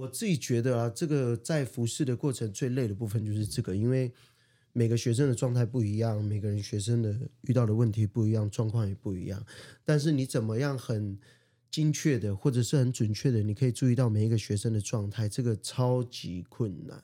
我自己觉得啊，这个在服侍的过程最累的部分就是这个，因为每个学生的状态不一样，每个人学生的遇到的问题不一样，状况也不一样。但是你怎么样很精确的，或者是很准确的，你可以注意到每一个学生的状态，这个超级困难。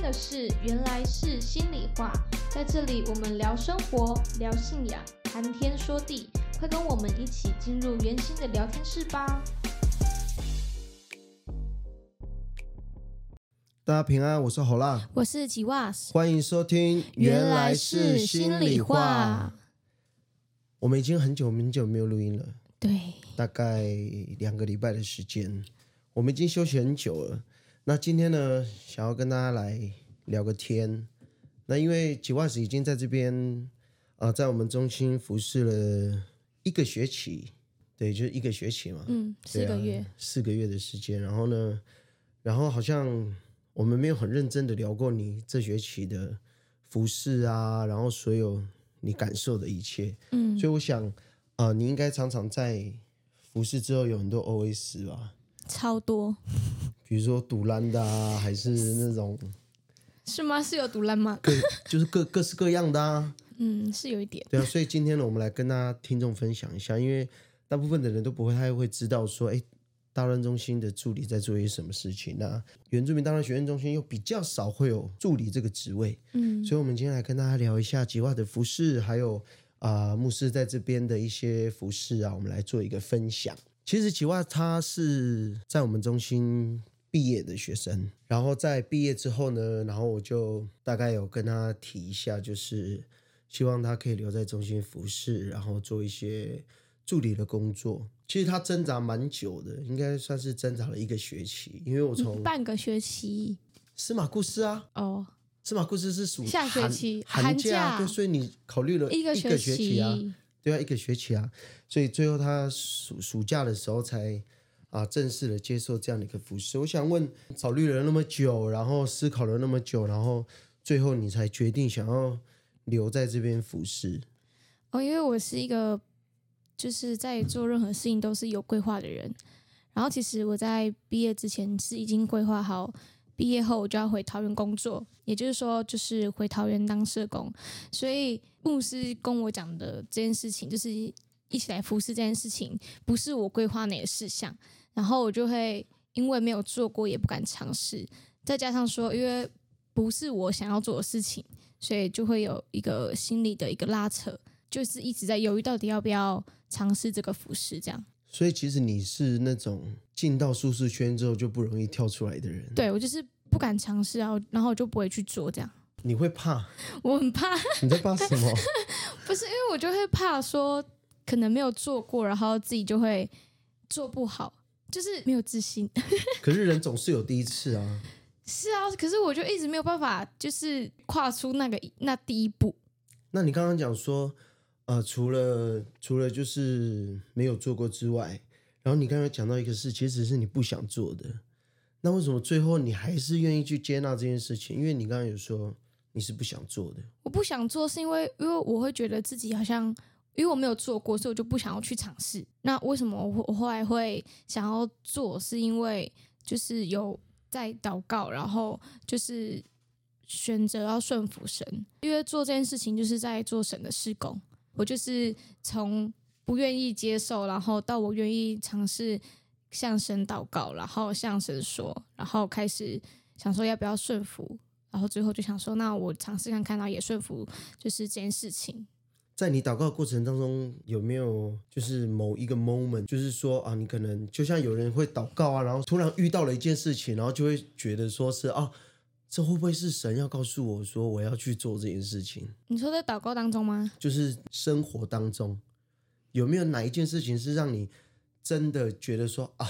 听的是《原来是心里话》，在这里我们聊生活、聊信仰、谈天说地，快跟我们一起进入圆心的聊天室吧！大家平安，我是侯浪，我是吉瓦斯，欢迎收听《原来是心里话》。我们已经很久很久没有录音了，对，大概两个礼拜的时间，我们已经休息很久了。那今天呢，想要跟大家来聊个天。那因为吉瓦斯已经在这边啊、在我们中心服侍了一个学期，对，就是一个学期嘛，嗯，四个月，四个月的时间。然后呢，然后好像我们没有很认真的聊过你这学期的服饰啊，然后所有你感受的一切。嗯，所以我想，啊，你应该常常在服饰之后有很多 OS 吧，超多，比如说堵拦的啊，还是那种是吗？是有独烂吗？各就是各各式各样的啊。嗯，是有一点，对啊，所以今天呢，我们来跟大家听众分享一下，因为大部分的人都不会太会知道说，哎，大专中心的助理在做一些什么事情。那原住民大专学院中心又比较少会有助理这个职位，嗯，所以我们今天来跟大家聊一下吉瓦的服饰，还有啊、牧师在这边的一些服饰啊，我们来做一个分享。其实吉瓦他是在我们中心毕业的学生，然后在毕业之后呢，然后我就大概有跟他提一下，就是希望他可以留在中心服饰，然后做一些助理的工作。其实他挣扎蛮久的，应该算是挣扎了一个学期，因为我从半个学期。司马故事啊，哦，司马故事是暑下学寒期寒寒假对，所以你考虑了一个学学期啊，对啊，一个学期啊，所以最后他暑暑假的时候才啊正式的接受这样的一个服饰。我想问，考虑了那么久，然后思考了那么久，然后最后你才决定想要留在这边服侍。哦，因为我是一个就是在做任何事情都是有规划的人。然后其实我在毕业之前是已经规划好，毕业后我就要回桃园工作，也就是说就是回桃园当社工。所以牧师跟我讲的这件事情，就是一起来服侍这件事情，不是我规划内的事项。然后我就会因为没有做过，也不敢尝试，再加上说因为不是我想要做的事情，所以就会有一个心理的一个拉扯。就是一直在犹豫到底要不要尝试这个服饰，这样。所以其实你是那种进到舒适圈之后就不容易跳出来的人。，对我就是不敢尝试啊，然后我就不会去做这样。你会怕？我很怕，你在怕什么？不是因为我就会怕说可能没有做过，然后自己就会做不好，就是没有自信。可是人总是有第一次啊。是啊，可是我就一直没有办法，就是跨出那个那第一步。那你刚刚讲说，呃，除了除了就是没有做过之外，然后你刚刚讲到一个事，其实是你不想做的。那为什么最后你还是愿意去接纳这件事情？因为你刚刚有说你是不想做的。我不想做，是因为因为我会觉得自己好像，因为我没有做过，所以我就不想要去尝试。那为什么我我后来会想要做？是因为就是有在祷告，然后就是选择要顺服神，因为做这件事情就是在做神的事工。我就是从不愿意接受，然后到我愿意尝试向神祷告，然后向神说，然后开始想说要不要顺服，然后最后就想说，那我尝试看看，然后也顺服，就是这件事情。在你祷告的过程当中，有没有就是某一个 moment，就是说啊，你可能就像有人会祷告啊，然后突然遇到了一件事情，然后就会觉得说是啊，这会不会是神要告诉我说我要去做这件事情？你说在祷告当中吗？就是生活当中有没有哪一件事情是让你真的觉得说啊，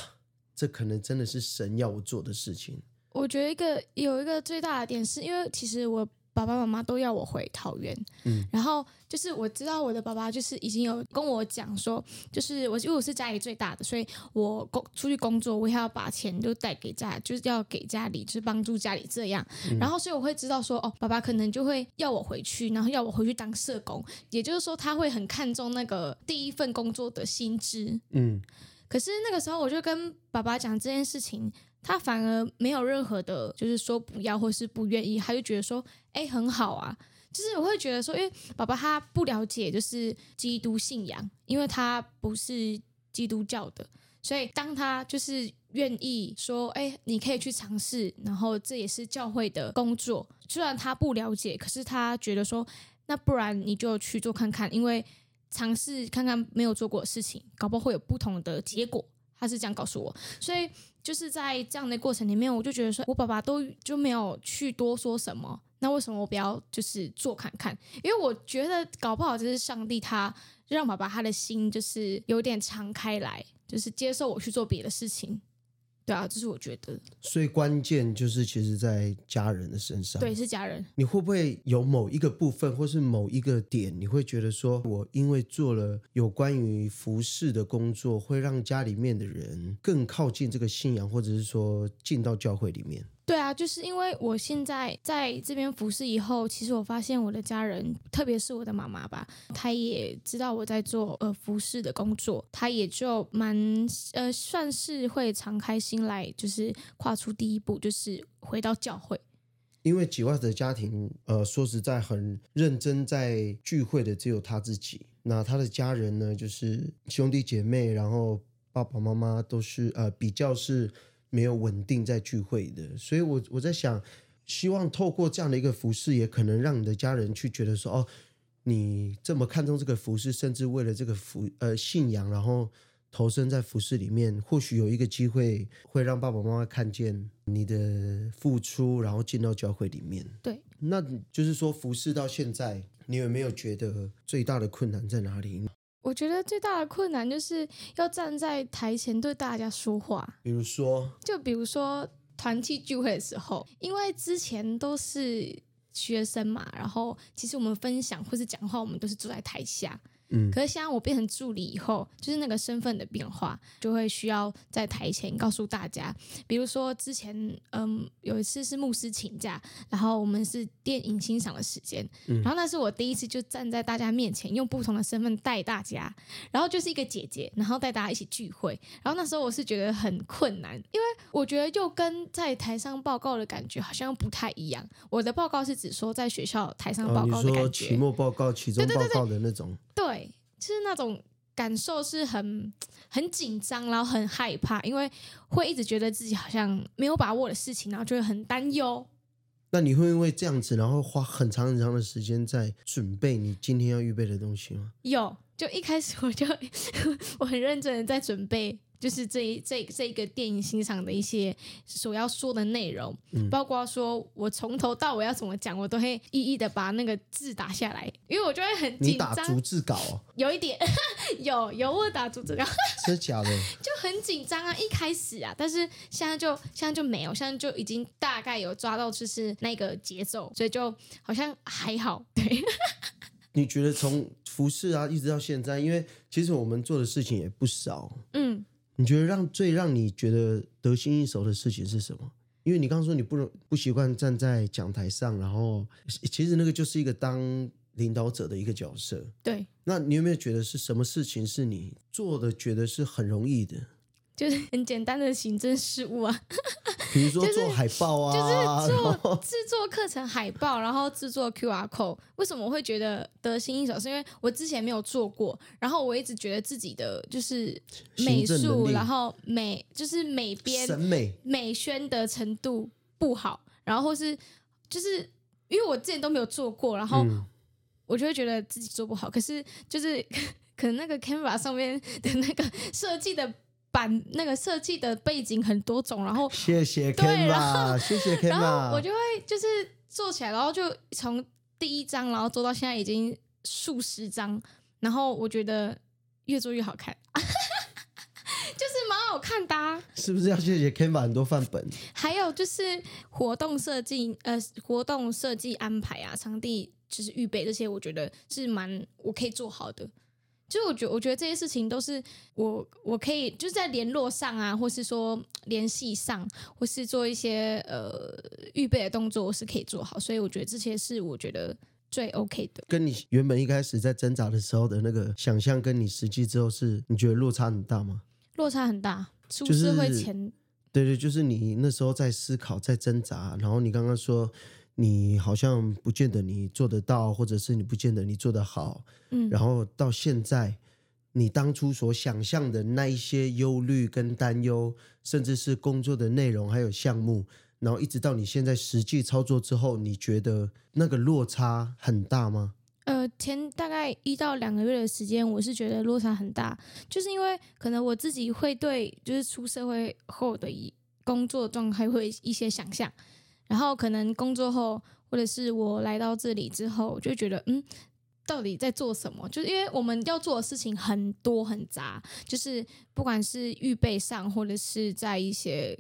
这可能真的是神要我做的事情？我觉得一个有一个最大的点是，因为其实我爸爸妈妈都要我回桃园，嗯然后就是我知道我的爸爸就是已经有跟我讲说，就是我因为我是家里最大的，所以我工出去工作，我也要把钱就带给家，就是要给家里，就是帮助家里这样。然后所以我会知道说，哦，爸爸可能就会要我回去，然后要我回去当社工，也就是说他会很看重那个第一份工作的薪资。嗯可是那个时候我就跟爸爸讲这件事情，他反而没有任何的，就是说不要或是不愿意，他就觉得说，哎，很好啊。就是我会觉得说，因为爸爸他不了解就是基督信仰，因为他不是基督教的，所以当他就是愿意说，哎，你可以去尝试，然后这也是教会的工作。虽然他不了解，可是他觉得说，那不然你就去做看看，因为尝试看看没有做过的事情，搞不好会有不同的结果。他是这样告诉我，所以就是在这样的过程里面，我就觉得说，我爸爸都就没有去多说什么，那为什么我不要就是做看看？因为我觉得搞不好就是上帝他让爸爸他的心就是有点敞开来，就是接受我去做别的事情。对啊，这是我觉得，所以关键就是其实在家人的身上。对，是家人。你会不会有某一个部分，或是某一个点，你会觉得说，我因为做了有关于服饰的工作，会让家里面的人更靠近这个信仰，或者是说进到教会里面？对啊，就是因为我现在在这边服侍以后，其实我发现我的家人，特别是我的妈妈吧，她也知道我在做呃服侍的工作，她也就蛮呃算是会敞开心来，就是跨出第一步，就是回到教会。因为吉瓦的家庭，呃，说实在很认真在聚会的只有他自己，那他的家人呢，就是兄弟姐妹，然后爸爸妈妈都是呃比较是没有稳定在聚会的，所以我我在想，希望透过这样的一个服饰，也可能让你的家人去觉得说，哦，你这么看重这个服饰，甚至为了这个服呃信仰，然后投身在服饰里面，或许有一个机会会让爸爸妈妈看见你的付出，然后进到教会里面。对，那就是说，服饰到现在，你有没有觉得最大的困难在哪里？我觉得最大的困难就是要站在台前对大家说话，比如说，就比如说团体聚会的时候，因为之前都是学生嘛，然后其实我们分享或是讲话，我们都是坐在台下。嗯，可是现在我变成助理以后，就是那个身份的变化，就会需要在台前告诉大家。比如说之前，嗯，有一次是牧师请假，然后我们是电影欣赏的时间，然后那是我第一次就站在大家面前，用不同的身份带大家，然后就是一个姐姐，然后带大家一起聚会。然后那时候我是觉得很困难，因为我觉得又跟在台上报告的感觉好像不太一样。我的报告是指说在学校台上报告的感觉，期末报告、期中报告的那种，对，就是那种感受是很 很紧张，然后很害怕，因为会一直觉得自己好像没有把握的事情，然后就会很担忧。那你会因为这样子，然后花很长很长的时间在准备你今天要预备的东西吗？有，就一开始我就 我很认真的在准备，就是这一这这一个电影欣赏的一些所要说的内容，包括说我从头到尾要怎么讲，我都会一一的把那个字打下来，因为我就会很你紧张，打逐字稿哦，有一点 有有我打逐字稿。真的假的？就很紧张啊，一开始啊，但是现在就现在就没有，现在就已经大概有抓到就是那个节奏，所以就好像还好。对，你觉得从服饰啊一直到现在，因为其实我们做的事情也不少，嗯，你觉得让最让你觉得得心应手的事情是什么？因为你刚刚说你不容不习惯站在讲台上，然后其实那个就是一个当领导者的一个角色。对，那你有没有觉得是什么事情是你做的觉得是很容易的？就是很简单的行政事务啊，比如说做海报啊，就是然做制作课程海报，然后制作 QR code。为什么我会觉得得心应手？是因为我之前没有做过，然后我一直觉得自己的就是美术，然后美就是美编审美美宣的程度不好，然后或是就是因为我之前都没有做过，然后嗯我就会觉得自己做不好。可是就是 可能那个 Canva 上面的那个设计的版，那个设计的背景很多种，然后谢谢对 Canva，谢谢然后我就会就是做起来，然后就从第一张，然后做到现在已经数十张，然后我觉得越做越好看，就是蛮好看乱的、啊。是不是要谢谢 Canva 很多范本？还有就是活动设计，呃，活动设计安排啊，场地就是预备这些，我觉得是蛮我可以做好的。就我觉我觉得这些事情都是我我可以就是在联络上啊，或是说联系上，或是做一些呃预备的动作，我是可以做好。所以我觉得这些是我觉得最 OK 的。跟你原本一开始在挣扎的时候的那个想象，跟你实际之后是，你觉得落差很大吗？落差很大，出就是社会前对对，就是你那时候在思考，在挣扎，然后你刚刚说你好像不见得你做得到，或者是你不见得你做得好，嗯。然后到现在，你当初所想象的那一些忧虑跟担忧，甚至是工作的内容还有项目，然后一直到你现在实际操作之后，你觉得那个落差很大吗？呃，前大概一到两个月的时间，我是觉得落差很大，就是因为可能我自己会对就是出社会后的一工作状态会一些想象，然后可能工作后或者是我来到这里之后，我就觉得嗯。到底在做什么？就是因为我们要做的事情很多很杂，就是不管是预备上，或者是在一些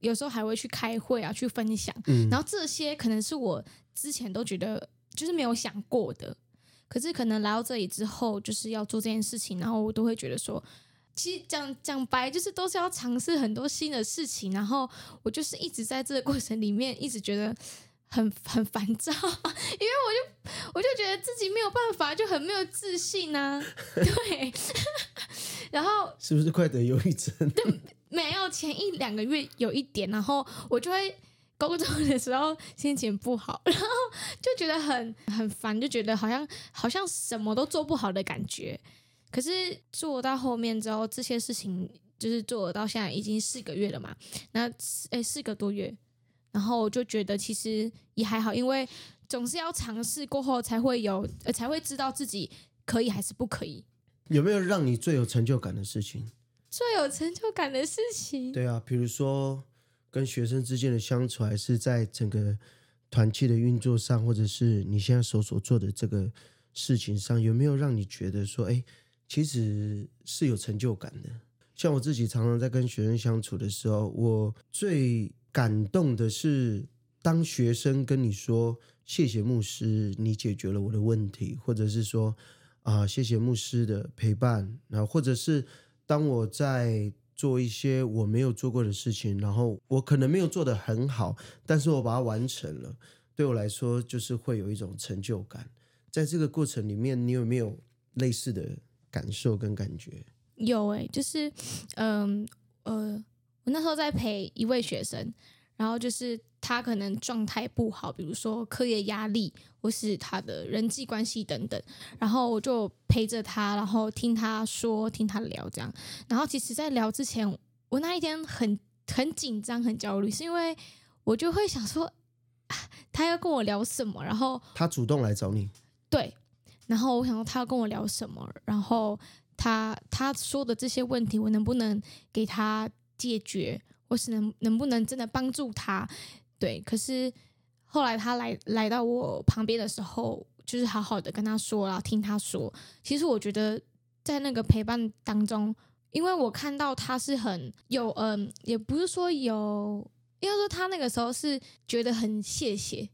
有时候还会去开会啊，去分享，嗯，然后这些可能是我之前都觉得就是没有想过的，可是可能来到这里之后，就是要做这件事情，然后我都会觉得说，其实讲讲白就是都是要尝试很多新的事情，然后我就是一直在这个过程里面一直觉得很很烦躁，因为我就我就觉得自己没有办法，就很没有自信呐、对，然后是不是快得忧郁症？对没有前一两个月有一点，然后我就会工作的时候心情不好，然后就觉得很很烦，就觉得好像好像什么都做不好的感觉。可是做到后面之后，这些事情就是做到现在已经四个月了嘛，那诶四个多月，然后我就觉得其实也还好，因为总是要尝试过后才会有，呃才会知道自己可以还是不可以。有没有让你最有成就感的事情？最有成就感的事情，对啊，比如说跟学生之间的相处，还是在整个团契的运作上，或者是你现在所所做的这个事情上，有没有让你觉得说，哎，其实是有成就感的？像我自己常常在跟学生相处的时候，我最感动的是，当学生跟你说“谢谢牧师，你解决了我的问题”，或者是说啊、谢谢牧师的陪伴，然后或者是当我在做一些我没有做过的事情，然后我可能没有做得很好，但是我把它完成了，对我来说就是会有一种成就感。在这个过程里面，你有没有类似的感受跟感觉？有诶、就是嗯呃我那时候在陪一位学生，然后就是他可能状态不好，比如说课业压力，或是他的人际关系等等，然后我就陪着他，然后听他说，听他聊这样。然后其实，在聊之前，我那一天很很紧张、很焦虑，是因为我就会想说，啊他要跟我聊什么，然后他主动来找你，对，然后我想说他要跟我聊什么，然后他他说的这些问题，我能不能给他解决，或是能能不能真的帮助他？对，可是后来他来来到我旁边的时候，就是好好的跟他说，然后听他说。其实我觉得在那个陪伴当中，因为我看到他是很有，嗯，也不是说有，应该说他那个时候是觉得很谢谢，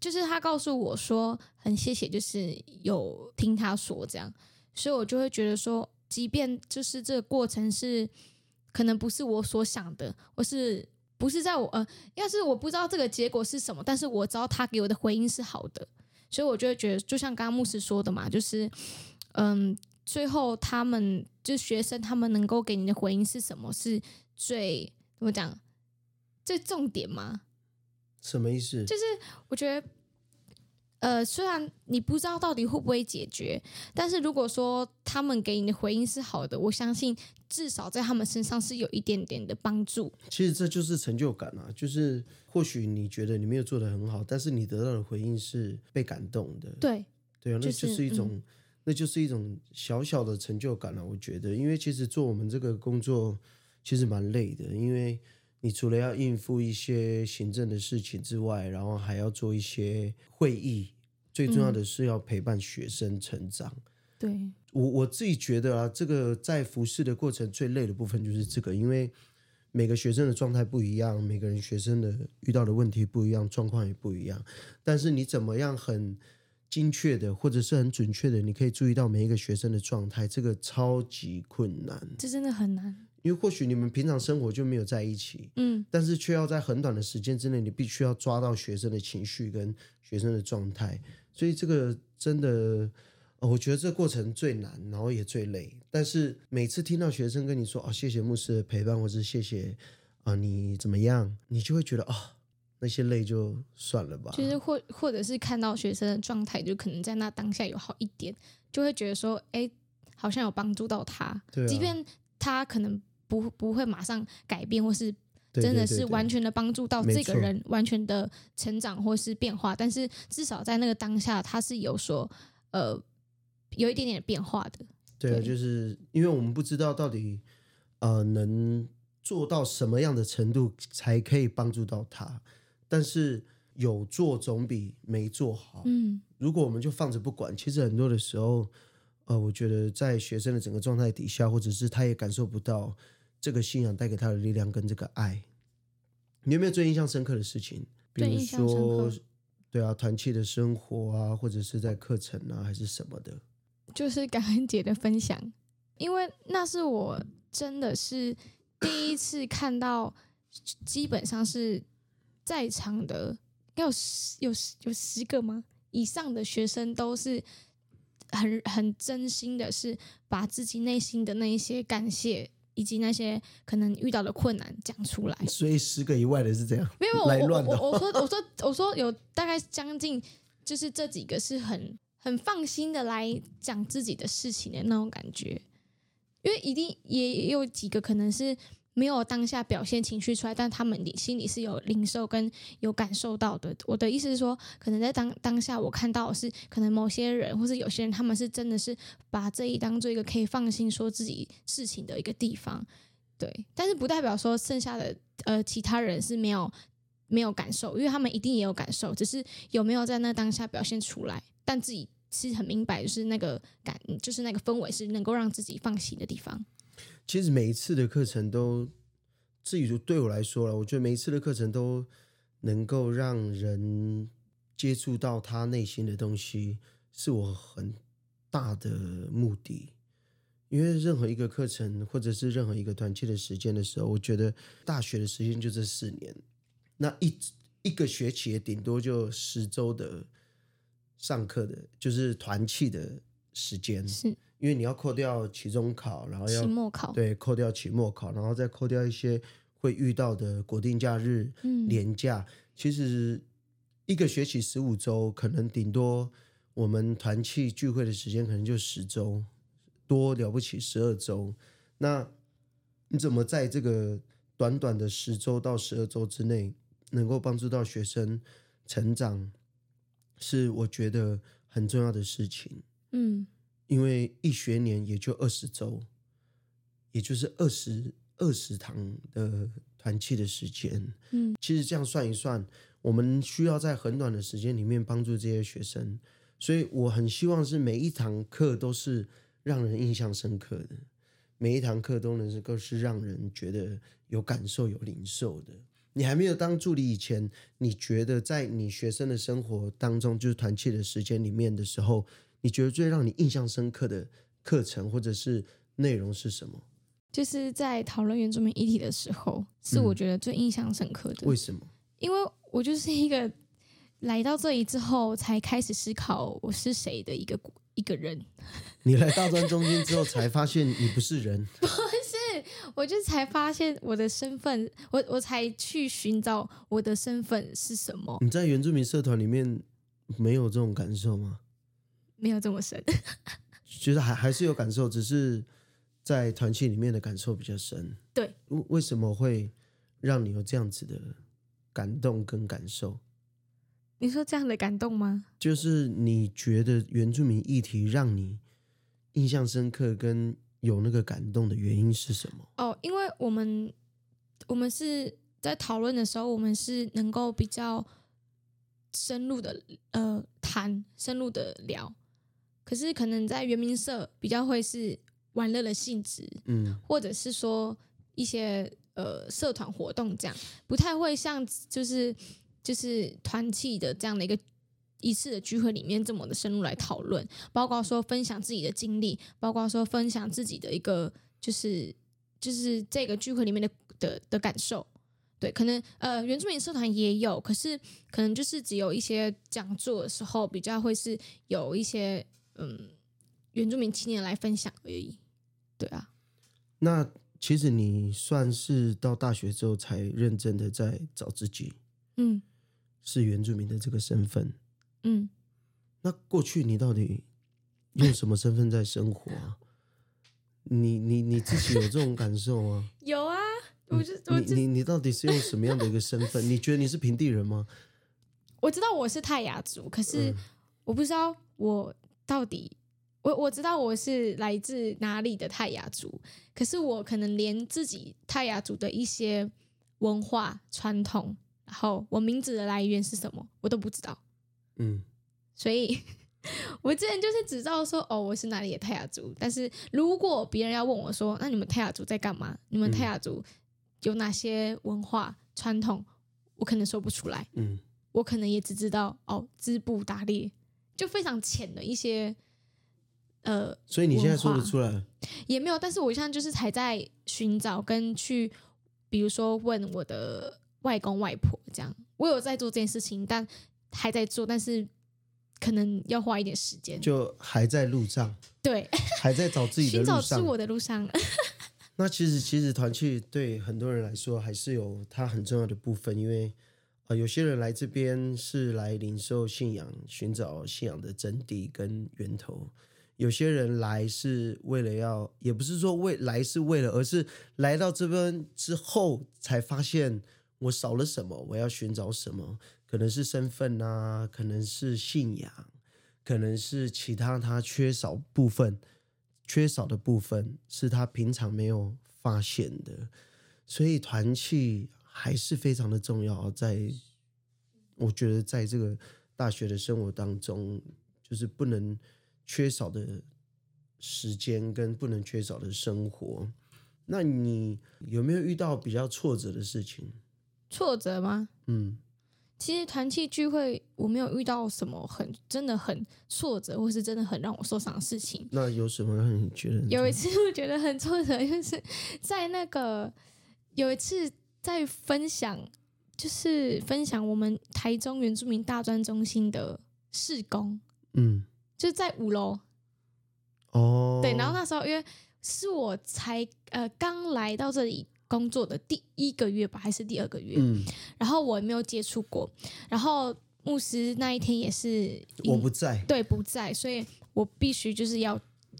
就是他告诉我说很谢谢，就是有听他说这样，所以我就会觉得说，即便就是这个过程是可能不是我所想的，或是不是在我呃，要是我不知道这个结果是什么，但是我知道他给我的回应是好的，所以我就会觉得，就像刚刚牧师说的嘛，就是嗯，最后他们就学生，他们能够给你的回应是什么，是最怎么讲最重点吗？什么意思？就是我觉得，呃，虽然你不知道到底会不会解决，但是如果说他们给你的回应是好的，我相信至少在他们身上是有一点点的帮助。其实这就是成就感啊，就是或许你觉得你没有做的很好，但是你得到的回应是被感动的，对，对啊，那就就是是一种，嗯那就是一种小小的成就感了、我觉得，因为其实做我们这个工作其实蛮累的，因为你除了要应付一些行政的事情之外，然后还要做一些会议，最重要的是要陪伴学生成长。对，我我自己觉得啊，这个在服侍的过程最累的部分就是这个，因为每个学生的状态不一样，每个人学生的遇到的问题不一样，状况也不一样。但是你怎么样很精确的，或者是很准确的，你可以注意到每一个学生的状态，这个超级困难。这真的很难。因为或许你们平常生活就没有在一起，嗯，但是却要在很短的时间之内，你必须要抓到学生的情绪跟学生的状态，所以这个真的。我觉得这个过程最难，然后也最累。但是每次听到学生跟你说“哦，谢谢牧师的陪伴”或是“谢谢啊，你怎么样”，你就会觉得啊，那些累就算了吧。就是或或者是看到学生的状态，就可能在那当下有好一点，就会觉得说，哎，好像有帮助到他。对，即便他可能不不会马上改变，或是真的是完全的帮助到这个人完全的成长或是变化，但是至少在那个当下，他是有所，呃。有一点点变化的，对啊，就是因为我们不知道到底呃能做到什么样的程度才可以帮助到他，但是有做总比没做好。嗯，如果我们就放着不管，其实很多的时候，呃，我觉得在学生的整个状态底下，或者是他也感受不到这个信仰带给他的力量跟这个爱。你有没有最印象深刻的事情？比如说，对啊，团契的生活啊，或者是在课程啊，还是什么的？就是感恩节的分享，因为那是我真的是第一次看到，基本上是在场的要十有有十个吗以上的学生都是很很真心的，是把自己内心的那一些感谢以及那些可能遇到的困难讲出来。所以十个以外的是这样，没有 我我我说 我说我说有大概将近就是这几个是很。很放心的来讲自己的事情的那种感觉，因为一定也有几个可能是没有当下表现情绪出来，但他们心里是有领受跟有感受到的。我的意思是说，可能在当当下我看到是可能某些人或是有些人，他们是真的是把这一当做一个可以放心说自己事情的一个地方，对。但是不代表说剩下的呃其他人是没有没有感受，因为他们一定也有感受，只是有没有在那当下表现出来。但自己是很明白，就是那个感，就是那个氛围是能够让自己放心的地方。其实每一次的课程都，自己就对我来说了，我觉得每一次的课程都能够让人接触到他内心的东西，是我很大的目的。因为任何一个课程或者是任何一个短期的时间的时候，我觉得大学的时间就这四年，那一一个学期也顶多就十周的。上课的就是团契的时间，是因为你要扣掉期中考，然后要期末考，对，扣掉期末考，然后再扣掉一些会遇到的国定假日、年假。其实一个学期十五周，可能顶多我们团契聚会的时间可能就十周，多了不起十二周。那你怎么在这个短短的十周到十二周之内，能够帮助到学生成长？是我觉得很重要的事情，嗯，因为一学年也就二十周，也就是二十二十堂的团契的时间，嗯，其实这样算一算，我们需要在很短的时间里面帮助这些学生，所以我很希望是每一堂课都是让人印象深刻的，每一堂课都能够是让人觉得有感受、有领受的。你还没有当助理以前，你觉得在你学生的生活当中，就是团契的时间里面的时候，你觉得最让你印象深刻的课程或者是内容是什么？就是在讨论原住民议题的时候，是我觉得最印象深刻的。为什么？因为我就是一个来到这里之后才开始思考我是谁的一个一个人。你来大专 中心之后才发现你不是人。不是我就才发现我的身份，我我才去寻找我的身份是什么。你在原住民社团里面没有这种感受吗？没有这么深，其实还还是有感受，只是在团契里面的感受比较深。对，为为什么会让你有这样子的感动跟感受？你说这样的感动吗？就是你觉得原住民议题让你印象深刻跟。有那个感动的原因是什么？哦，因为我们我们是在讨论的时候，我们是能够比较深入的呃谈，深入的聊。可是可能在原民社比较会是玩乐的性质，嗯或者是说一些呃社团活动这样，不太会像就是就是团契的这样的一个一次的聚会里面这么的深入来讨论，包括说分享自己的经历，包括说分享自己的一个就是就是这个聚会里面的的的感受。对，可能呃原住民社团也有，可是可能就是只有一些讲座的时候比较会是有一些嗯原住民青年来分享而已。对啊，那其实你算是到大学之后才认真的在找自己嗯是原住民的这个身份。嗯，那过去你到底用什么身份在生活啊？你你你自己有这种感受吗？有啊，我就你你你到底是用什么样的一个身份？你觉得你是平地人吗？我知道我是泰雅族，可是嗯我不知道我到底。我我知道我是来自哪里的泰雅族，可是我可能连自己泰雅族的一些文化传统，然后我名字的来源是什么，我都不知道。嗯所以 我之前就是只知道说，哦，我是哪里的泰雅族。但是如果别人要问我说，那你们泰雅族在干嘛？你们泰雅族有哪些文化传统？我可能说不出来。嗯我可能也只知道哦，织布打猎，就非常浅的一些，呃，所以你现在说得出来？也没有。但是我现在就是还在寻找跟去，比如说问我的外公外婆这样，我有在做这件事情，但还在做，但是可能要花一点时间。就还在路上，对，还在找自己的寻路上。找自我的路上，那其实其实团契对很多人来说还是有它很重要的部分，因为呃有些人来这边是来领受信仰，寻找信仰的真谛跟源头；有些人来是为了要，也不是说为来是为了，而是来到这边之后才发现我少了什么，我要寻找什么，可能是身份啊，可能是信仰，可能是其他他缺少部分。缺少的部分是他平常没有发现的，所以团契还是非常的重要。在我觉得，在这个大学的生活当中，就是不能缺少的时间跟不能缺少的生活。那你有没有遇到比较挫折的事情？挫折吗？嗯其实团契聚会我没有遇到什么很真的很挫折，或是真的很让我受伤的事情。那有什么让你觉得有一次我觉得很挫折，就是在那个有一次在分享，就是分享我们台中原住民大专中心的施工，嗯。就是在五楼。哦。对，然后那时候因为是我才呃刚来到这里工作的第一个月吧，还是第二个月，嗯。然后我也没有接触过，然后牧师那一天也是我不在。对不在，所以我必须就是要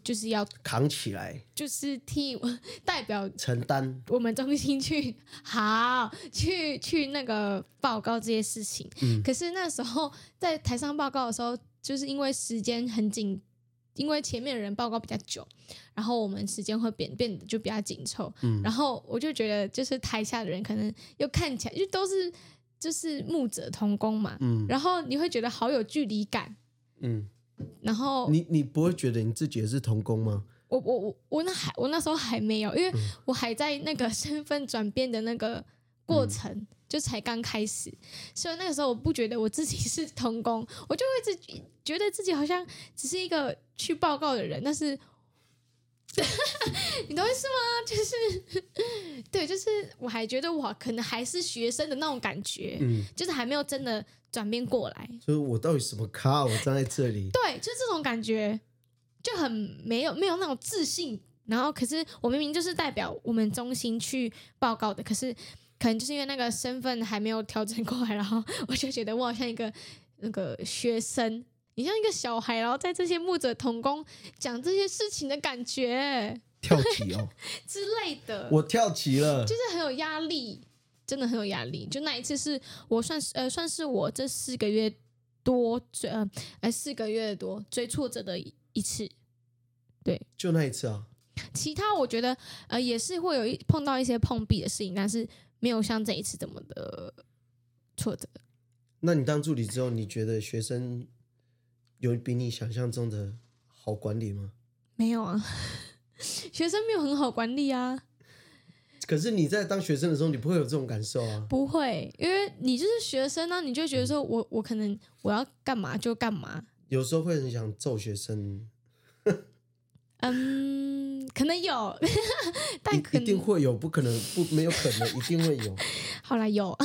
就是要扛起来就是替 代表承担我们中心去 好去去那个报告这些事情。嗯可是那时候在台上报告的时候，就是因为时间很紧，因为前面的人报告比较久，然后我们时间会变变得就比较紧凑。嗯然后我就觉得，就是台下的人可能又看起来就都是就是牧者同工嘛，嗯然后你会觉得好有距离感。嗯，然后你你不会觉得你自己也是童工吗？我我我我那还我那时候还没有，因为我还在那个 身份转变的那个过程，就才刚开始，所以那个时候我不觉得我自己是童工，我就会一直觉得自己好像只是一个去报告的人，但是 你懂意思吗？就是 对，就是我还觉得我可能还是学生的那种感觉，嗯，就是还没有真的转变过来。所以我到底什么咖？我站在这里，对，就这种感觉，就很没有没有那种自信。然后，可是我明明就是代表我们中心去报告的，可是可能就是因为那个身份还没有调整过来，然后我就觉得我好像一个那个学生，你像一个小孩，然后在这些牧者同工讲这些事情的感觉跳级哦，之类的，我跳级了就。是很有压力，真的很有压力。就那一次是我算是呃算是我这四个月多最呃呃四个月多最挫折的一次，对。就那一次啊，其他我觉得呃也是会有一碰到一些碰壁的事情，但是没有像这一次这么的挫折。那你当助理之后，你觉得学生有比你想象中的好好管理吗？没有啊，学生没有很好管理啊，可是你在当学生的时候，你不会有这种感受啊？不会，因为你就是学生啊，你就会觉得说我我可能我要干嘛就干嘛，有时候会很想揍学生，嗯，可能有，但一定会有，不可能不没有可能，一定会有，好啦有，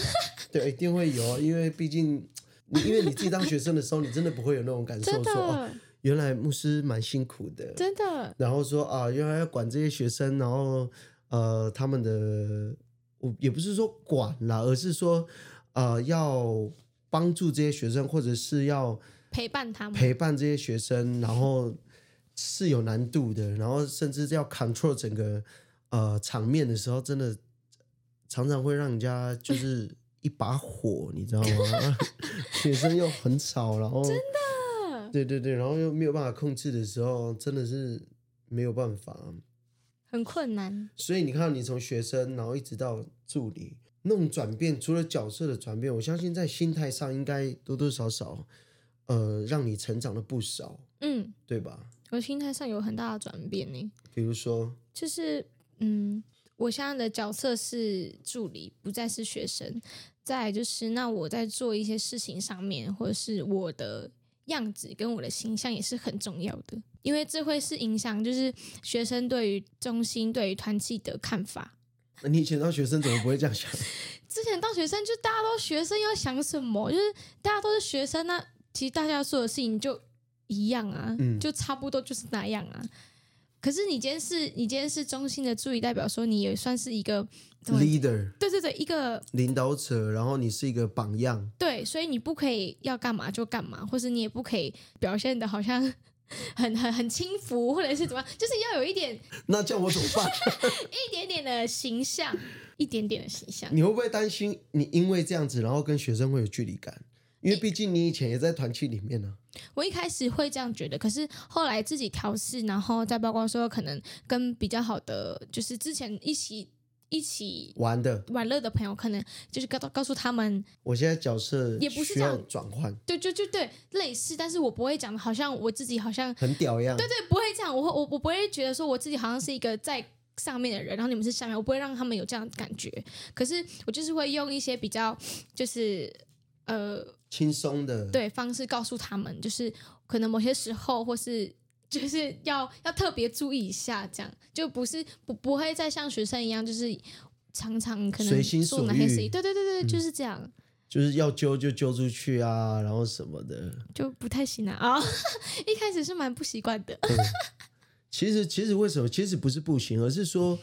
对，一定会有啊，因为毕竟你因为你自己当学生的时候，你真的不会有那种感受真说，哦，原来牧师蛮辛苦的，真的，然后说啊，原来要管这些学生，然后呃，他们的我也不是说管啦，而是说呃，要帮助这些学生，或者是要陪伴他们，陪伴这些学生，然后是有难度的，然后甚至要 control 整个呃场面的时候，真的常常会让人家就是一把火，你知道吗？学生又很吵，然后真的，对对对，然后又没有办法控制的时候，真的是没有办法。很困难，所以你看，你从学生，然后一直到助理，那种转变，除了角色的转变，我相信在心态上应该多多少少，呃，让你成长了不少，嗯，对吧？我心态上有很大的转变呢，比如说，就是嗯，我现在的角色是助理，不再是学生。再就是，那我在做一些事情上面，或者是我的样子跟我的形象也是很重要的，因为这会是影响就是学生对于中心、对于团体的看法。那你以前当学生怎么不会这样想？之前当学生就大家都学生要想什么，就是大家都是学生，那其实大家做的事情就一样啊，嗯就差不多就是那样啊。可是你今天是你今天是中心的助理，代表说你也算是一个 leader 对对对，一个领导者，然后你是一个榜样，对，所以你不可以要干嘛就干嘛，或是你也不可以表现的好像 很很很轻浮，或者是怎么样，就是要有一点那叫我怎么办？一点点的形象，一点点的形象。你会不会担心你因为这样子，然后跟学生会有距离感？因为毕竟你以前也在团契里面呢、我一开始会这样觉得，可是后来自己调试，然后再包括说可能跟比较好的，就是之前一起一起玩的。玩乐的朋友，可能就是告告诉他们，我现在角色也不是这样转换，对，就就对类似，但是我不会讲的好像我自己好像很屌一样。对对，不会这样，我会我我不会觉得说我自己好像是一个在上面的人，然后你们是下面，我不会让他们有这样的感觉。可是我就是会用一些比较就是呃轻松的，对方式告诉他们，就是可能某些时候或是。就是要要特别注意一下，这样就不是不不会再像学生一样，就是常常可能随心所欲对对对对，就是这样，就是要揪就揪出去啊，然后什么的。就不太行啊。啊、一开始是蛮不习惯的，其实，其实为什么？其实不是不行，而是说，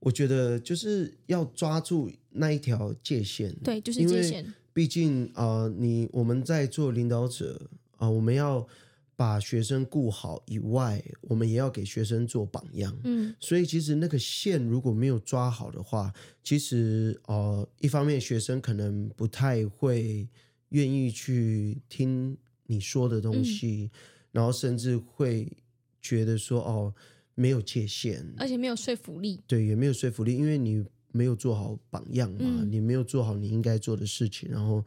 我觉得就是要抓住那一条界限。对，就是界限，毕竟啊、呃你我们在做领导者啊、我们要把学生顾好以外，我们也要给学生做榜样。嗯。所以其实那个线如果没有抓好的话，其实呃，一方面学生可能不太会愿意去听你说的东西，然后甚至会觉得说哦没有界限，而且没有说服力，对，也没有说服力，因为你没有做好榜样嘛，嗯。你没有做好你应该做的事情，然后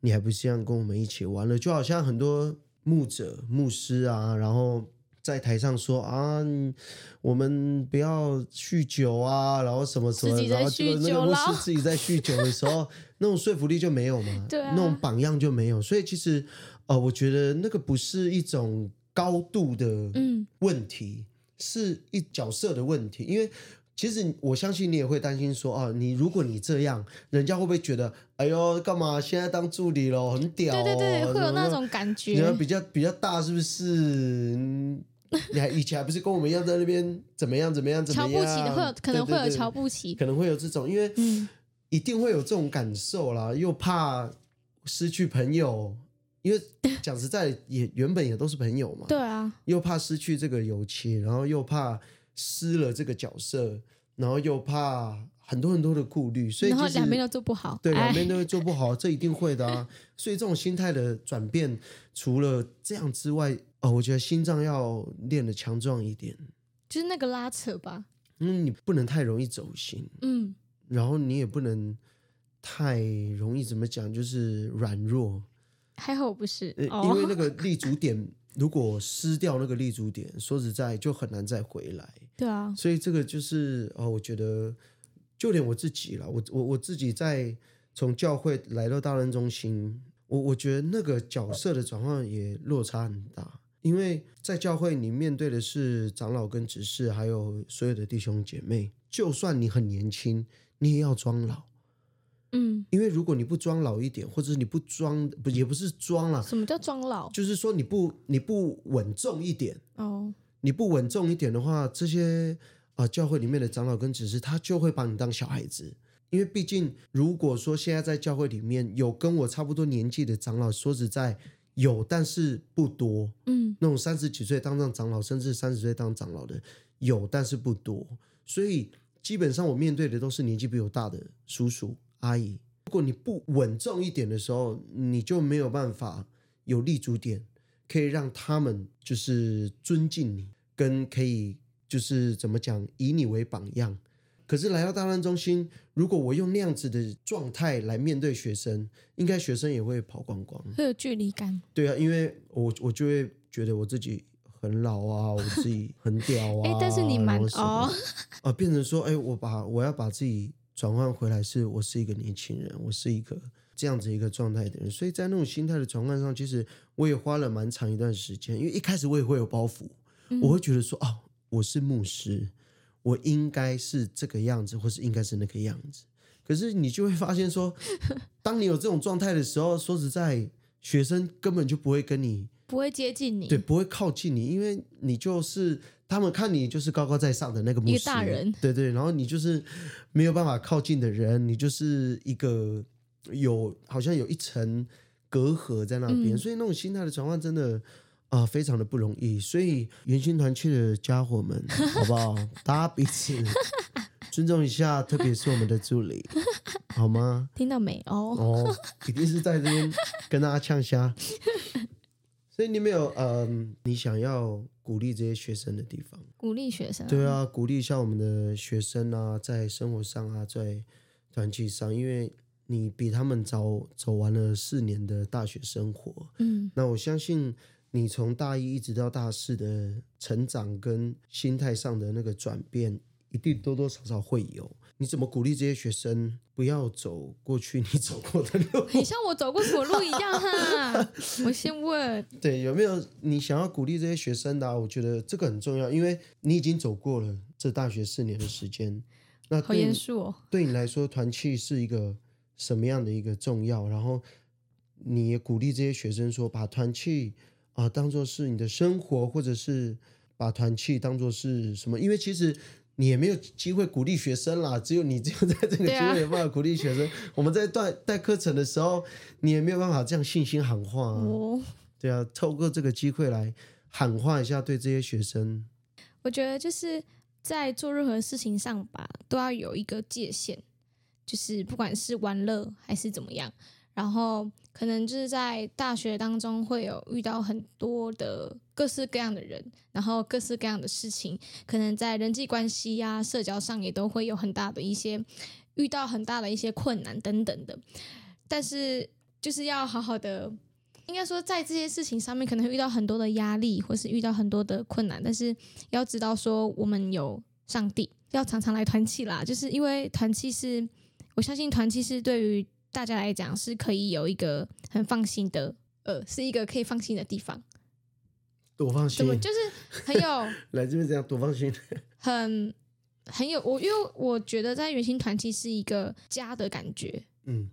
你还不是这样跟我们一起玩了，就好像很多牧者、牧师啊，然后在台上说啊，嗯我们不要酗酒啊，然后什么什么，然后结果酗酒那个牧了师自己在酗酒的时候，那种说服力就没有嘛，对啊。那种榜样就没有，所以其实呃，我觉得那个不是一种高度的嗯。问题，是一角色的问题。因为其实我相信你也会担心说，哦，你如果你这样，人家会不会觉得，哎呦，干嘛现在当助理了，很屌、哦，对对对，会有那种感觉，你要比较比较大，是不是？嗯你还以前还不是跟我们一样在那边怎么样怎么样怎么样？瞧不起的会有可能会有瞧不起，可能会有这种，因为嗯一定会有这种感受啦，又怕失去朋友，因为讲实在，也原本也都是朋友嘛，对啊，又怕失去这个友情，然后又怕失了这个角色，然后又怕很多很多的顾虑，所以其实然后两边都做不好，对两哎边都会做不好，这一定会的啊。所以这种心态的转变，除了这样之外，哦，我觉得心脏要练得强壮一点，就是那个拉扯吧，嗯，你不能太容易走心，嗯，然后你也不能太容易怎么讲，就是软弱，还好我不是因为那个立足点如果失掉那个立足点，说实在就很难再回来。对啊，所以这个就是哦，我觉得就连我自己了，我我我自己在从教会来到大人中心，我我觉得那个角色的转换也落差很大，因为在教会你面对的是长老跟执事，还有所有的弟兄姐妹，就算你很年轻，你也要装老。嗯，因为如果你不装老一点，或者是你不装不也不是装了，什么叫装老？就是说你不你不稳重一点，哦，你不稳重一点的话，这些啊、教会里面的长老跟执事，他就会把你当小孩子。因为毕竟，如果说现在在教会里面有跟我差不多年纪的长老，说实在有，但是不多。嗯那种三十几岁当上长老，甚至三十岁当长老的有，但是不多。所以基本上我面对的都是年纪比我大的叔叔阿姨。如果你不稳重一点的时候，你就没有办法有立足点，可以让他们就是尊敬你，跟可以就是怎么讲，以你为榜样。可是来到大专中心，如果我用那样子的状态来面对学生，应该学生也会跑光光。会有距离感。对啊，因为我我就会觉得我自己很老啊，我自己很屌啊。哎、但是你蛮哦，啊，变成说，哎，我把我要把自己转换回来，是我是一个年轻人，我是一个这样子一个状态的人，所以在那种心态的转换上，其实我也花了蛮长一段时间，因为一开始我也会有包袱，嗯我会觉得说，哦，我是牧师，我应该是这个样子，或是应该是那个样子。可是你就会发现说，当你有这种状态的时候，说实在，学生根本就不会跟你不会接近你。对，不会靠近你，因为你就是他们看你就是高高在上的那个牧师，一个大人对对，然后你就是没有办法靠近的人，你就是一个有好像有一层隔阂在那边，嗯所以那种心态的转换真的。啊、非常的不容易，所以圆心团去的家伙们，好不好？大家彼此尊重一下，特别是我们的助理，好吗？听到没？哦，哦，一定是在这边跟大家呛虾。所以你没有嗯，你想要鼓励这些学生的地方？鼓励学生。对啊，鼓励一下我们的学生啊，在生活上啊，在团契上，因为你比他们早走完了四年的大学生活，嗯那我相信你从大一一直到大四的成长跟心态上的那个转变，一定多多少少会有。你怎么鼓励这些学生不要走过去你走过的路？很像我走过什么路一样哈。我先问，对，有没有你想要鼓励这些学生的啊、我觉得这个很重要，因为你已经走过了这大学四年的时间。那好严肃哦。对你来说，团契是一个什么样的一个重要？然后你也鼓励这些学生说，把团契啊、当做是你的生活，或者是把团契当做是什么？因为其实你也没有机会鼓励学生啦，只有你只有在这个机会有办法鼓励学生。我们在带带课程的时候，你也没有办法这样信心喊话啊。我对啊，透过这个机会来喊话一下，对这些学生。我觉得就是在做任何事情上吧，都要有一个界限，就是不管是玩乐还是怎么样，然后可能就是在大学当中会有遇到很多的各式各样的人，然后各式各样的事情，可能在人际关系呀、社交上也都会有很大的一些遇到很大的一些困难等等的，但是就是要好好的。应该说，在这些事情上面可能会遇到很多的压力，或是遇到很多的困难，但是要知道说我们有上帝，要常常来团契啦。就是因为团契是，我相信团契是对于大家来讲是可以有一个很放心的，呃，是一个可以放心的地方。多放心怎么，就是很有 来这边这样多放心。很很有我，因为我觉得在圆心团契是一个家的感觉。嗯，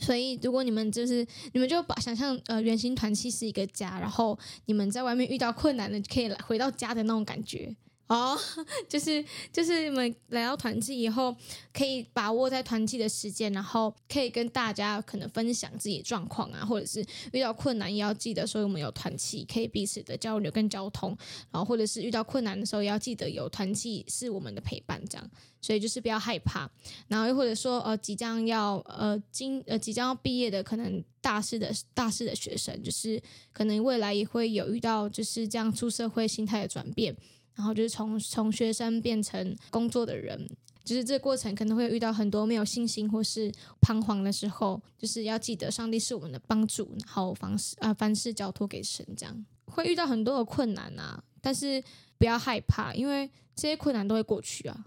所以，如果你们就是你们就把想象呃圆形团契是一个家，然后你们在外面遇到困难了，可以来回到家的那种感觉哦，就是就是你们来到团契以后，可以把握在团契的时间，然后可以跟大家可能分享自己的状况啊，或者是遇到困难也要记得说我们有团契，可以彼此的交流跟交通，然后或者是遇到困难的时候也要记得有团契是我们的陪伴，这样，所以就是不要害怕。然后又或者说呃即将要呃今呃即将要毕业的可能大四的大四的学生，就是可能未来也会有遇到就是这样出社会心态的转变，然后就是从从学生变成工作的人。就是这过程可能会遇到很多没有信心或是彷徨的时候，就是要记得上帝是我们的帮助，然后凡事啊、凡事交托给神，这样会遇到很多的困难啊，但是不要害怕，因为这些困难都会过去啊。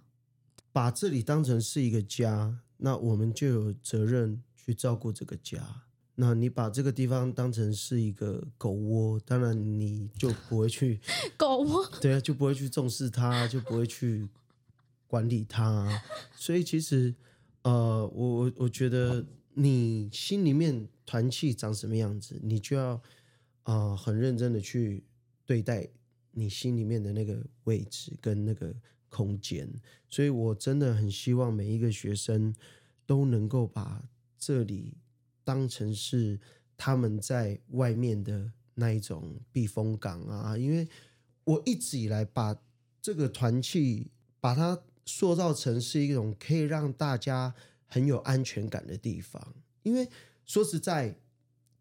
把这里当成是一个家，那我们就有责任去照顾这个家。那你把这个地方当成是一个狗窝，当然你就不会去 狗窝，对啊，就不会去重视它，就不会去管理它。所以其实，呃，我我我觉得你心里面团气长什么样子，你就要啊、呃很认真的去对待你心里面的那个位置跟那个空间。所以我真的很希望每一个学生都能够把这里当成是他们在外面的那一种避风港啊，因为我一直以来把这个团契把它塑造成是一种可以让大家很有安全感的地方。因为说实在，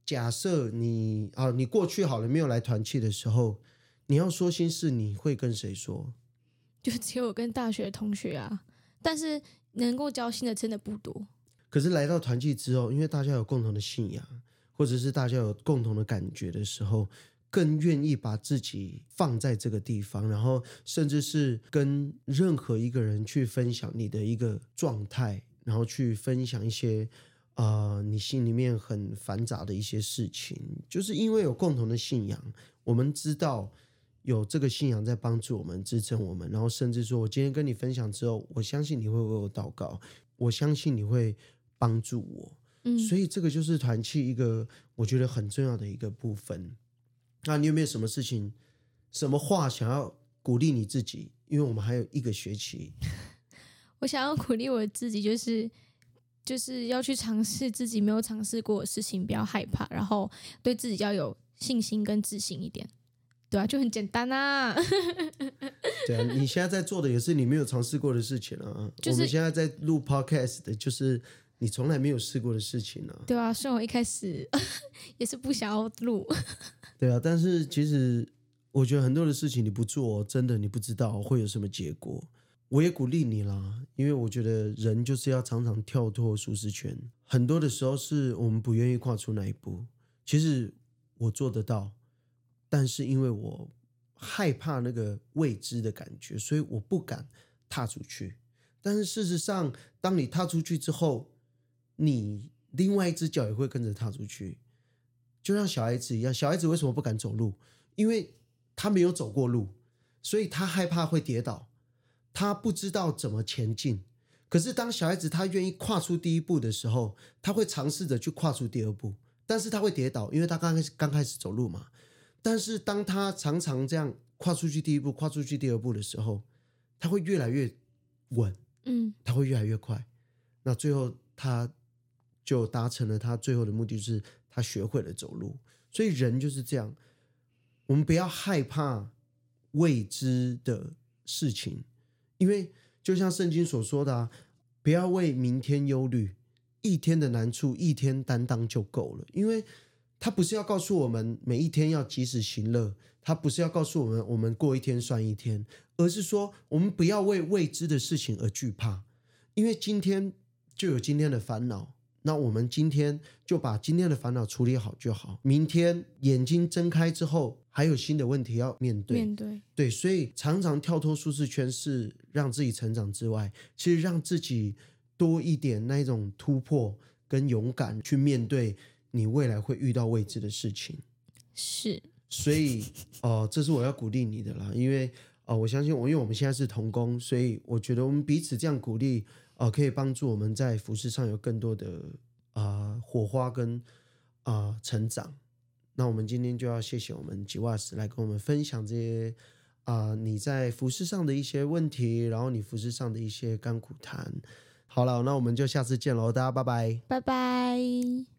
假设你啊，你过去好了没有来团契的时候，你要说心事，你会跟谁说？就只有跟大学同学啊，但是能够交心的真的不多。可是来到团契之后，因为大家有共同的信仰，或者是大家有共同的感觉的时候，更愿意把自己放在这个地方，然后甚至是跟任何一个人去分享你的一个状态，然后去分享一些呃你心里面很繁杂的一些事情，就是因为有共同的信仰，我们知道。有这个信仰在帮助我们、支撑我们，然后甚至说，我今天跟你分享之后，我相信你会为我祷告，我相信你会帮助我。嗯，所以这个就是团契一个我觉得很重要的一个部分。那你有没有什么事情、什么话想要鼓励你自己？因为我们还有一个学期，我想要鼓励我自己，就是就是要去尝试自己没有尝试过的事情，不要害怕，然后对自己要有信心跟自信一点。对啊，就很简单啊。对啊，你现在在做的也是你没有尝试过的事情啊。就是我们现在在录 podcast 的，就是你从来没有试过的事情啊。对啊，虽然我一开始 也是不想要录，对啊，但是其实我觉得很多的事情你不做，真的你不知道会有什么结果。我也鼓励你啦，因为我觉得人就是要常常跳脱舒适圈。很多的时候是我们不愿意跨出那一步。其实我做得到，但是因为我害怕那个未知的感觉，所以我不敢踏出去。但是事实上，当你踏出去之后，你另外一只脚也会跟着踏出去。就像小孩子一样，小孩子为什么不敢走路？因为他没有走过路，所以他害怕会跌倒，他不知道怎么前进。可是当小孩子他愿意跨出第一步的时候，他会尝试着去跨出第二步，但是他会跌倒，因为他刚开始刚开始走路嘛。但是当他常常这样跨出去第一步，跨出去第二步的时候，他会越来越稳，嗯，他会越来越快。那最后他就达成了他最后的目的，就是他学会了走路。所以人就是这样，我们不要害怕未知的事情，因为就像圣经所说的啊，不要为明天忧虑，一天的难处一天担当就够了。因为他不是要告诉我们每一天要及时行乐，他不是要告诉我们我们过一天算一天，而是说我们不要为未知的事情而惧怕，因为今天就有今天的烦恼。那我们今天就把今天的烦恼处理好就好，明天眼睛睁开之后，还有新的问题要面对。面对，对，所以常常跳脱舒适圈是让自己成长之外，其实让自己多一点那一种突破跟勇敢去面对你未来会遇到未知的事情。是，所以，哦、这是我要鼓励你的啦，因为，呃，我相信我，因为我们现在是同工，所以我觉得我们彼此这样鼓励，哦，可以帮助我们在服饰上有更多的啊、火花跟啊、成长。那我们今天就要谢谢我们吉瓦斯来跟我们分享这些啊、你在服饰上的一些问题，然后你服饰上的一些甘苦谈。好了，那我们就下次见喽，大家拜拜。拜拜。